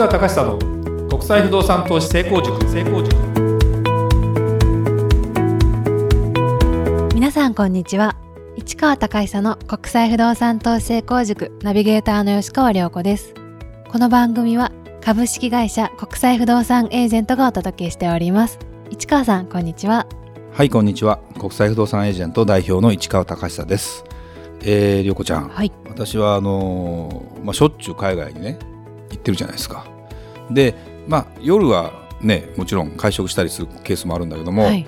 川隆久の国際不動産投資成功塾。成功塾皆さんこんにちは。市川隆久の国際不動産投資成功塾。ナビゲーターの吉川良子です。この番組は株式会社国際不動産エージェントがお届けしております。市川さんこんにちは。はいこんにちは。国際不動産エージェント代表の市川隆久です。えー、りょうこちゃん、はい。私はあのーまあ、しょっちゅう海外にね行ってるじゃないですかでまあ夜はねもちろん会食したりするケースもあるんだけども、はい。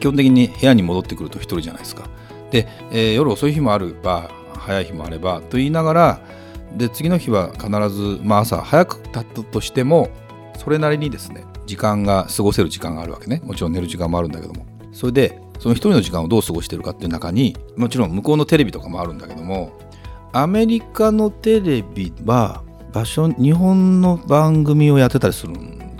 基本的に部屋に戻ってくると一人じゃないですか。で、えー夜遅い日もあれば早い日もあればと言いながらで次の日は必ず、まあ、朝早く経ったとしてもそれなりにですね時間が過ごせる時間があるわけね。もちろん寝る時間もあるんだけども。それでその一人の時間をどう過ごしてるかっていう中にもちろん向こうのテレビとかもあるんだけどもアメリカのテレビは場所日本の番組をやってたりする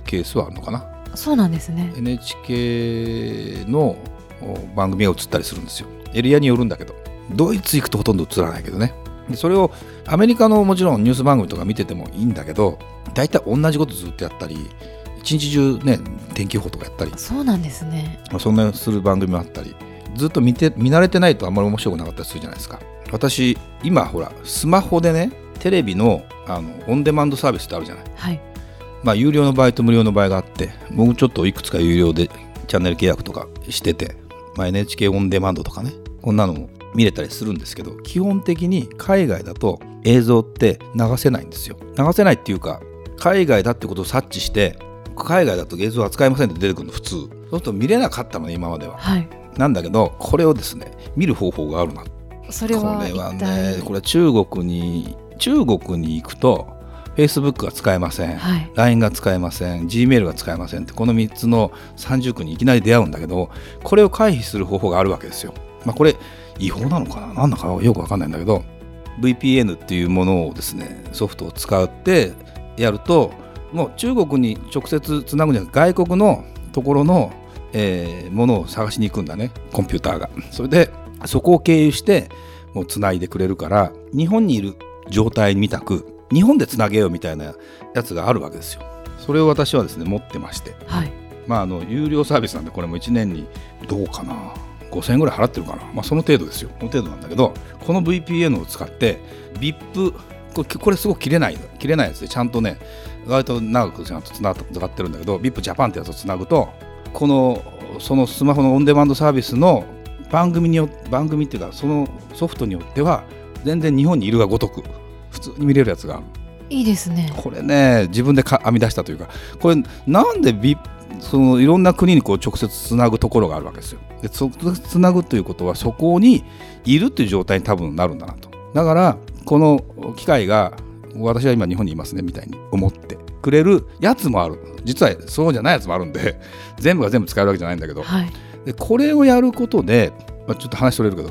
ケースはあるのかな？そうなんですね。NHK のお番組が映ったりするんですよ。エリアによるんだけど。ドイツ行くとほとんど映らないけどね。でそれをアメリカのもちろんニュース番組とか見ててもいいんだけど大体同じことずっとやったり一日中ね天気予報とかやったり。そうなんですね。まあそんなする番組もあったり。ずっと見て見慣れてないとあんまり面白くなかったりするじゃないですか。私今ほらスマホでねテレビのあのオンデマンドサービスってあるじゃない？はい。まあ有料の場合と無料の場合があって僕ちょっといくつか有料でチャンネル契約とかしてて、まあ、NHK オンデマンドとかねこんなのも見れたりするんですけど基本的に海外だと映像って流せないんですよ。流せないっていうか海外だってことを察知して海外だと映像扱いませんって出てくるの普通。そうすると見れなかったのね今までは。はい。なんだけどこれをですね見る方法があるな。それはこれはねこれは中国に中国に行くと Facebook が使えません、はい。LINE が使えません。Gmail が使えませんってこの3つの30区にいきなり出会うんだけどこれを回避する方法があるわけですよ。まあ、これ違法なのかな？何だかよくわかんないんだけど VPN っていうものをですねソフトを使ってやるともう中国に直接つなぐんじゃなくて外国のところの、えーものを探しに行くんだね。コンピューターが。それでそこを経由してもうつないでくれるから日本にいる状態みたく日本でつなげようみたいなやつがあるわけですよ。それを私はですね持ってまして。はい。まああの有料サービスなんでこれも1年にどうかな。5000円ぐらい払ってるかな。まあその程度ですよ。その程度なんだけどこの VPN を使って VIP これこれすごく切れない切れないやつでちゃんとね割と長くちゃんとつながってるんだけど VIP ジャパンってやつをつなぐとこのそのスマホのオンデマンドサービスの番組によ番組っていうかそのソフトによっては全然日本にいるがごとく普通に見れるやつがある。いいですね。これね自分でか編み出したというかこれなんでビそのいろんな国にこう直接つなぐところがあるわけですよ。でそつなぐということはそこにいるっていう状態に多分なるんだなと。だからこの機械が私は今日本にいますねみたいに思ってくれるやつもある。実はそうじゃないやつもあるんで 全部が全部使えるわけじゃないんだけど。はい。でこれをやることで、まあ、ちょっと話それるけど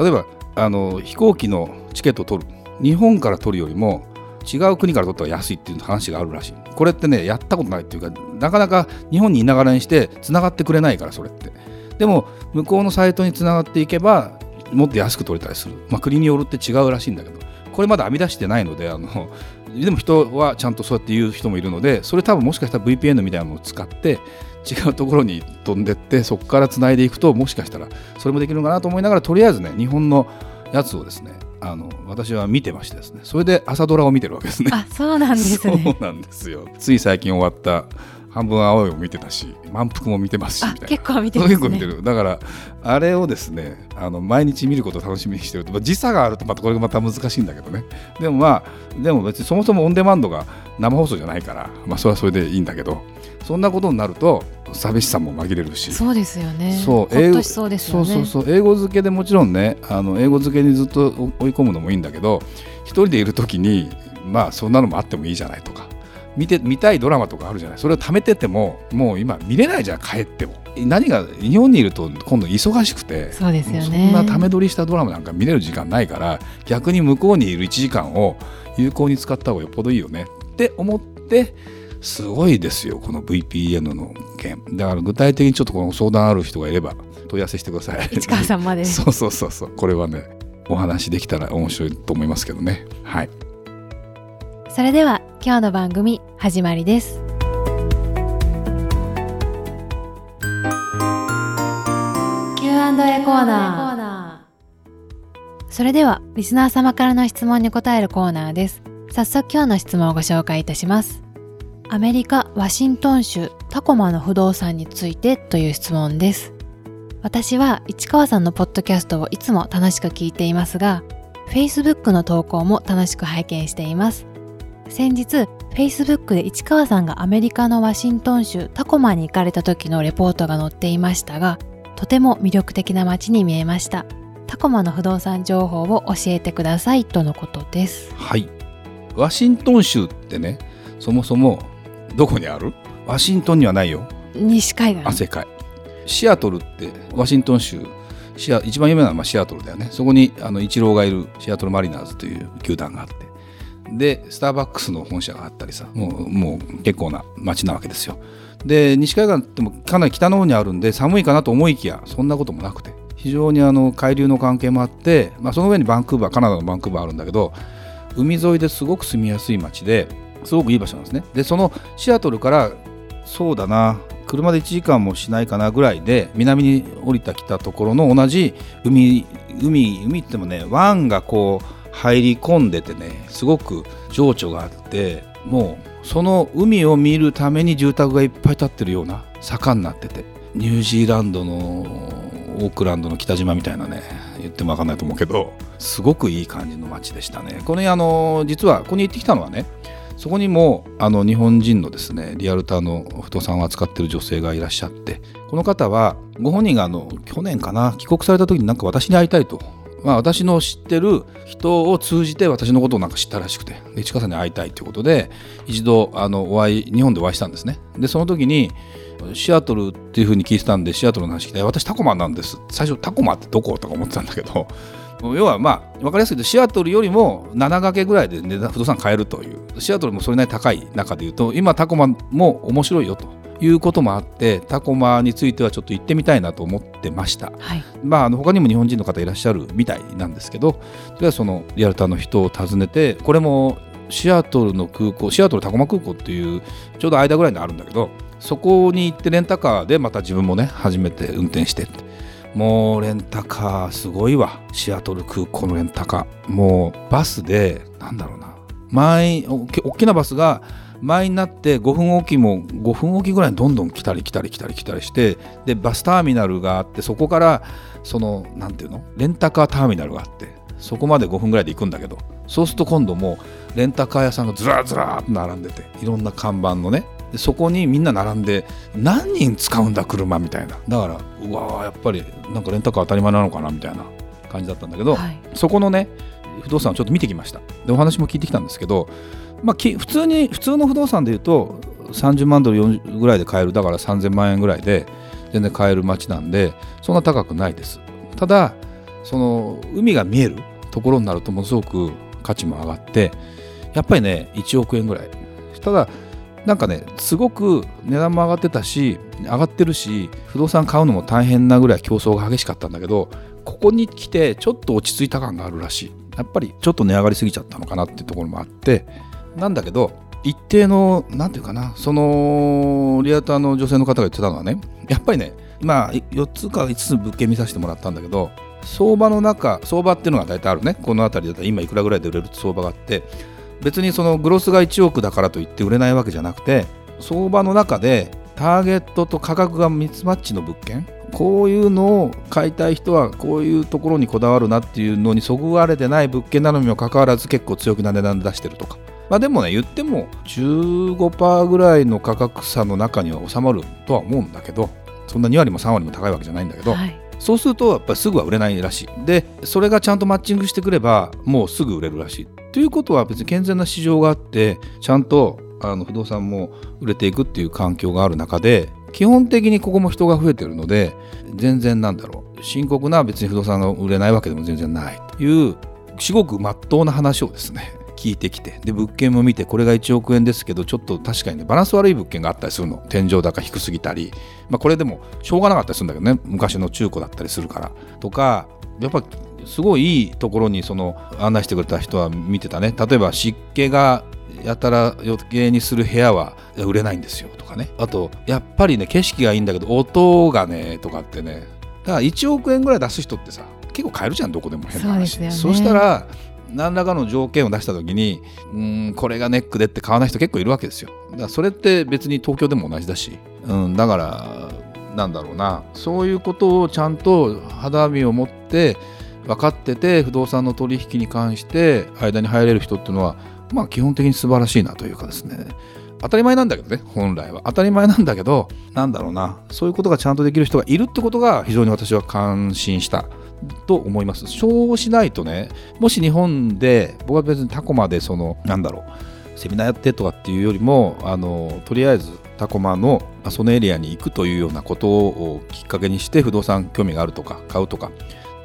例えばあの飛行機のチケットを取る日本から取るよりも違う国から取った方が安いっていう話があるらしい。これってねやったことないっていうかなかなか日本にいながらにして繋がってくれないからそれって。でも向こうのサイトに繋がっていけばもっと安く取れたりする、まあ、国によるって違うらしいんだけど。これまだ編み出してないのであのでも人はちゃんとそうやって言う人もいるのでそれ多分もしかしたら VPN みたいなのを使って違うところに飛んでってそこからつないでいくともしかしたらそれもできるのかなと思いながらとりあえずね日本のやつをですねあの私は見てましてですねそれで朝ドラを見てるわけですね。あそうなんです そねうなんですよ。つい最近終わった半分青いを見てたし満腹も見てますしあみたいな。結構見てますね。結構見てる。だからあれをですねあの毎日見ることを楽しみにしてると、まあ時差があるとまたこれがまた難しいんだけどね。でもまあでも別にそもそもオンデマンドが生放送じゃないからまあそれはそれでいいんだけどそんなことになると寂しさも紛れるし。そうですよね。そうほっとしそうですよね。そうそうそう英語付けでもちろんねあの英語付けにずっと追い込むのもいいんだけど一人でいる時にまあそんなのもあってもいいじゃないとか見て見たいドラマとかあるじゃない。それを貯めててももう今見れないじゃん帰っても。何が日本にいると今度忙しくてそうですよね。そんなため撮りしたドラマなんか見れる時間ないから逆に向こうにいる1時間を有効に使った方がよっぽどいいよね。って思ってすごいですよこの VPN の件。だから具体的にちょっとこの相談ある人がいれば問い合わせしてください。市川さんまで。そうそうそうそう。これはねお話できたら面白いと思いますけどね。はい。それでは今日の番組始まりです。Q&A コーナー。それではリスナー様からの質問に答えるコーナーです。早速今日の質問をご紹介いたしますアメリカ・ワシントン州タコマの不動産についてという質問です。私は市川さんのポッドキャストをいつも楽しく聞いていますが Facebook の投稿も楽しく拝見しています。先日 Facebook で市川さんがアメリカのワシントン州タコマに行かれた時のレポートが載っていましたがとても魅力的な街に見えました。タコマの不動産情報を教えてくださいとのことです。はい。ワシントン州ってねそもそもどこにある？ワシントンにはないよ。西海岸。汗かいシアトルってワシントン州シア一番有名なのはまあシアトルだよね。そこにあのイチローがいるシアトルマリナーズという球団があって。でスターバックスの本社があったりさもうもう結構な街なわけですよ。で西海岸ってもかなり北の方にあるんで寒いかなと思いきやそんなこともなくて。非常にあの海流の関係もあって、まあ、その上にバンクーバーカナダのバンクーバーあるんだけど海沿いですごく住みやすい街ですごくいい場所なんですね。でそのシアトルからそうだな車で1時間もしないかなぐらいで南に降りてきたところの同じ海海海ってもね湾がこう入り込んでてねすごく情緒があってもうその海を見るために住宅がいっぱい建ってるような坂になっててニュージーランドのオークランドの北島みたいなね言っても分かんないと思うけどすごくいい感じの街でしたね。これあの実はここに行ってきたのはねそこにもあの日本人のですねリアルターの不動産を扱ってる女性がいらっしゃってこの方はご本人があの去年かな帰国された時になんか私に会いたいと、まあ、私の知ってる人を通じて私のことをなんか知ったらしくて市川さんに会いたいということで一度あのお会い日本でお会いしたんですね。でその時にシアトルっていうふうに聞いてたんでシアトルの話聞い。て私タコマンなんです。最初タコマってどこ？とか思ってたんだけど要はまあ分かりやすいけどシアトルよりも7掛けぐらいで値段不動産買えるという。シアトルもそれなりに高い中でいうと今タコマも面白いよと。いうこともあってタコマについてはちょっと行ってみたいなと思ってました、はい。まあ、あの他にも日本人の方いらっしゃるみたいなんですけどとりあえずそのリアルターの人を訪ねてこれもシアトルの空港シアトルタコマ空港っていうちょうど間ぐらいにあるんだけどそこに行ってレンタカーでまた自分もね初めて運転してもうレンタカーすごいわ。シアトル空港のレンタカー。もうバスでなんだろうな。満員お大きなバスが満員になって5分おきも5分おきぐらいにどんどん来たり来たり来たり来たりしてでバスターミナルがあってそこからそのなんていうの？レンタカーターミナルがあってそこまで5分ぐらいで行くんだけどそうすると今度もうレンタカー屋さんがずらずらっと並んでていろんな看板のねでそこにみんな並んで何人使うんだ車みたいな。だからうわーやっぱりなんかレンタカー当たり前なのかなみたいな感じだったんだけど、はい。そこのね不動産をちょっと見てきました。でお話も聞いてきたんですけど、まあ、き普通に普通の不動産でいうと30万ドル40ぐらいで買える。だから3000万円ぐらいで全然買える街なんでそんな高くないです。ただその海が見えるところになるとものすごく価値も上がってやっぱりね1億円ぐらい。ただなんかねすごく値段も上がってたし上がってるし不動産買うのも大変なぐらい競争が激しかったんだけどここに来てちょっと落ち着いた感があるらしい。やっぱりちょっと値上がりすぎちゃったのかなっていうところもあってなんだけど一定のなんていうかなそのリアターの女性の方が言ってたのはねやっぱりねまあ4つか5つ物件見させてもらったんだけど相場の中相場っていうのが大体あるね。この辺りだったら今いくらぐらいで売れるって相場があって別にそのグロスが1億だからといって売れないわけじゃなくて相場の中でターゲットと価格がミスマッチの物件こういうのを買いたい人はこういうところにこだわるなっていうのにそぐわれてない物件なのにもかかわらず結構強気な値段で出してるとか。まあでもね言っても15%ぐらいの価格差の中には収まるとは思うんだけどそんな2割も3割も高いわけじゃないんだけど、はい。そうするとやっぱりすぐは売れないらしい。でそれがちゃんとマッチングしてくればもうすぐ売れるらしいということは別に健全な市場があってちゃんとあの不動産も売れていくっていう環境がある中で基本的にここも人が増えてるので全然なんだろう。深刻な別に不動産が売れないわけでも全然ないという至極まっとうな話をですね 聞いてきてで物件も見てこれが1億円ですけどちょっと確かにねバランス悪い物件があったりするの。天井高低すぎたり、まあ、これでもしょうがなかったりするんだけどね。昔の中古だったりするから。とかやっぱすごいいいところにその案内してくれた人は見てたね。例えば湿気がやたら余計にする部屋は売れないんですよとかね。あとやっぱりね景色がいいんだけど音がねとかってね。だから1億円ぐらい出す人ってさ結構買えるじゃんどこでも変な話。そうね。そしたら何らかの条件を出した時にうんこれがネックでって買わない人結構いるわけですよ。だからそれって別に東京でも同じだし、うん、だからなんだろうな。そういうことをちゃんと肌身を持って分かってて不動産の取引に関して間に入れる人っていうのはまあ基本的に素晴らしいなというかですね。当たり前なんだけどね本来は。当たり前なんだけどなんだろうな。そういうことがちゃんとできる人がいるってことが非常に私は感心した。と思います。そうしないとねもし日本で僕は別にタコマでそのなんだろうセミナーやってとかっていうよりもあのとりあえずタコマのそのエリアに行くというようなことをきっかけにして不動産興味があるとか買うとか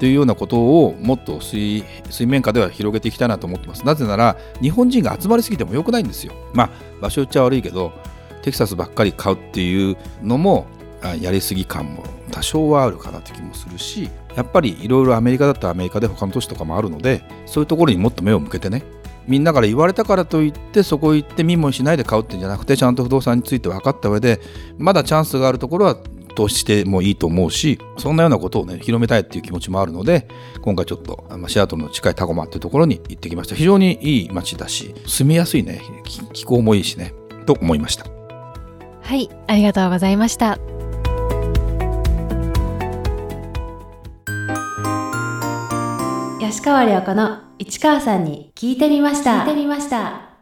っていうようなことをもっと水面下では広げていきたいなと思ってます。なぜなら日本人が集まりすぎても良くないんですよ。まあ場所言っちゃ悪いけどテキサスばっかり買うっていうのもやりすぎ感も多少はあるかなって気もするしやっぱりいろいろアメリカだったらアメリカで他の都市とかもあるのでそういうところにもっと目を向けてね。みんなから言われたからといってそこ行って見もしないで買うってんじゃなくてちゃんと不動産について分かった上でまだチャンスがあるところは投資してもいいと思うしそんなようなことをね広めたいっていう気持ちもあるので今回ちょっとまあシアトルの近いタコマっていうところに行ってきました非常にいい街だし住みやすいね気気候もいいしねと思いましたはい、ありがとうございました。吉川良子の市川さんに聞いてみました。聞いてみました。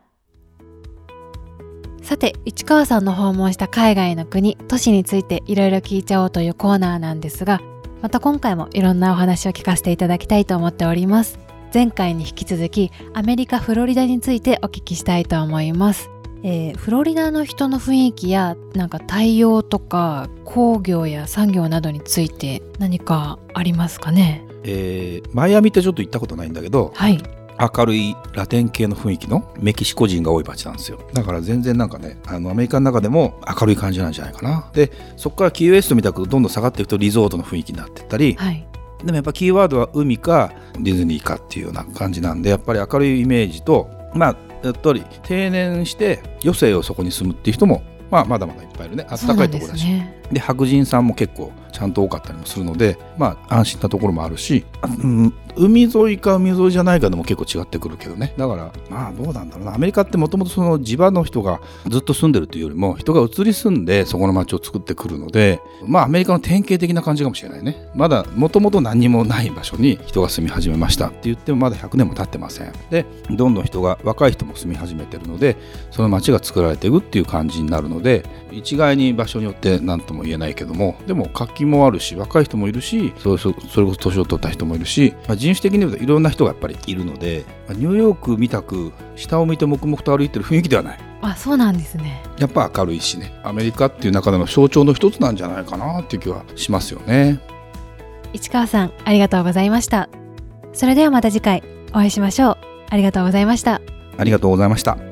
さて、市川さんの訪問した海外の国、都市についていろいろ聞いちゃおうというコーナーなんですが、また今回もいろんなお話を聞かせていただきたいと思っております。前回に引き続き、アメリカ・フロリダについてお聞きしたいと思います。えーフロリダの人の雰囲気やなんか対応とか工業や産業などについて何かありますかね？えーマイアミってちょっと行ったことないんだけどはい明るいラテン系の雰囲気のメキシコ人が多い街なんですよ。だから全然なんかねあのアメリカの中でも明るい感じなんじゃないかな。でそこからキーウェストみたくどんどん下がっていくとリゾートの雰囲気になっていったり。はい。でもやっぱキーワードは海かディズニーかっていうような感じなんでやっぱり明るいイメージとまあやっぱり定年して余生をそこに住むっていう人もまあまだまだいっぱいいるね。あったかいところだし。ね。で白人さんも結構ちゃんと多かったりもするのでまあ安心なところもあるし、うん、海沿いか海沿いじゃないかでも結構違ってくるけどね。だからまあどうなんだろうな。アメリカってもともとその地場の人がずっと住んでるというよりも人が移り住んでそこの街を作ってくるのでまあアメリカの典型的な感じかもしれないね。まだもともと何にもない場所に人が住み始めましたって言ってもまだ100年も経ってません。でどんどん人が若い人も住み始めてるのでその街が作られていくっていう感じになるので一概に場所によって何とも言えないけどもでも活気もあるし若い人もいるしそれそそれこそ年を取った人もいるし、まあ、人種的に言うといろんな人がやっぱりいるので、まあニューヨークみたく下を向いて黙々と歩いてる雰囲気ではない。あそうなんですね。やっぱ明るいしね。アメリカっていう中での象徴の一つなんじゃないかなっていう気はしますよね。市川さんありがとうございました。それではまた次回お会いしましょう。ありがとうございました。ありがとうございました